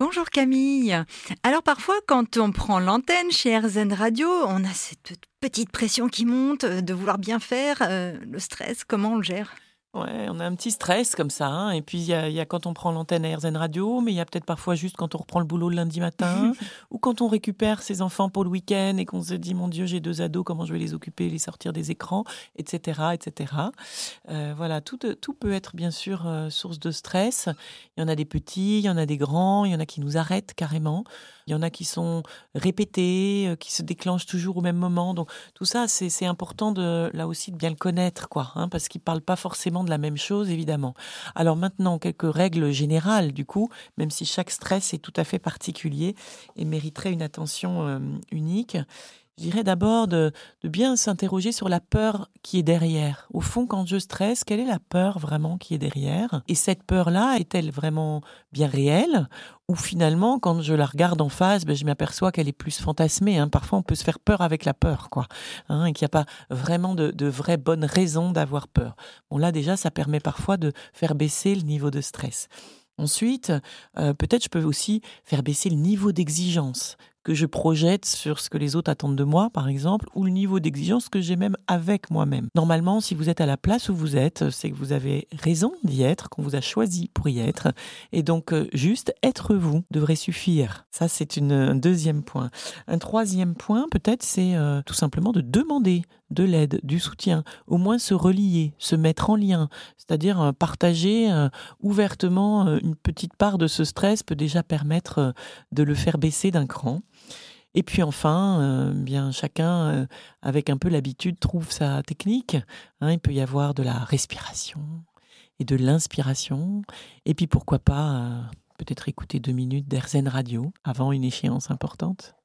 Bonjour Camille. Alors parfois quand on prend l'antenne chez RZN Radio, on a cette petite pression qui monte de vouloir bien faire, euh, le stress, comment on le gère? Ouais, on a un petit stress comme ça. Hein. Et puis, il y, a, quand on prend l'antenne à RZN Radio, mais il y a peut-être parfois juste quand on reprend le boulot le lundi matin, ou quand on récupère ses enfants pour le week-end et qu'on se dit, mon Dieu, j'ai deux ados, comment je vais les occuper, les sortir des écrans, etc. etc. Euh, voilà, tout, tout peut être bien sûr euh, source de stress. Il y en a des petits, il y en a des grands, il y en a qui nous arrêtent carrément. Il y en a qui sont répétés, euh, qui se déclenchent toujours au même moment. Donc tout ça, c'est important de là aussi de bien le connaître, quoi, hein, parce qu'ils parlent pas forcément de la même chose, évidemment. Alors maintenant, quelques règles générales, du coup, même si chaque stress est tout à fait particulier et mériterait une attention euh, unique. Je dirais d'abord de, bien s'interroger sur la peur qui est derrière. Au fond, quand je stresse, quelle est la peur vraiment qui est derrière? Et cette peur-là, est-elle vraiment bien réelle? Ou finalement, quand je la regarde en face, ben, je m'aperçois qu'elle est plus fantasmée. Hein. Parfois, on peut se faire peur avec la peur, quoi. Hein, et qu'il n'y a pas vraiment de, vraies bonnes raisons d'avoir peur. Bon, là, déjà, ça permet parfois de faire baisser le niveau de stress. Ensuite, euh, peut-être je peux aussi faire baisser le niveau d'exigence que je projette sur ce que les autres attendent de moi, par exemple, ou le niveau d'exigence que j'ai même avec moi-même. Normalement, si vous êtes à la place où vous êtes, c'est que vous avez raison d'y être, qu'on vous a choisi pour y être, et donc euh, juste être vous devrait suffire. Ça, c'est un deuxième point. Un troisième point, peut-être, c'est euh, tout simplement de demander de l'aide, du soutien, au moins se relier, se mettre en lien, c'est-à-dire euh, partager ouvertement une petite part de ce stress peut déjà permettre de le faire baisser d'un cran. Et puis enfin, euh, bien chacun, euh, avec un peu l'habitude, trouve sa technique. Hein. il peut y avoir de la respiration et de l'inspiration. Et puis pourquoi pas euh, peut-être écouter deux minutes d'Airzen Radio avant une échéance importante.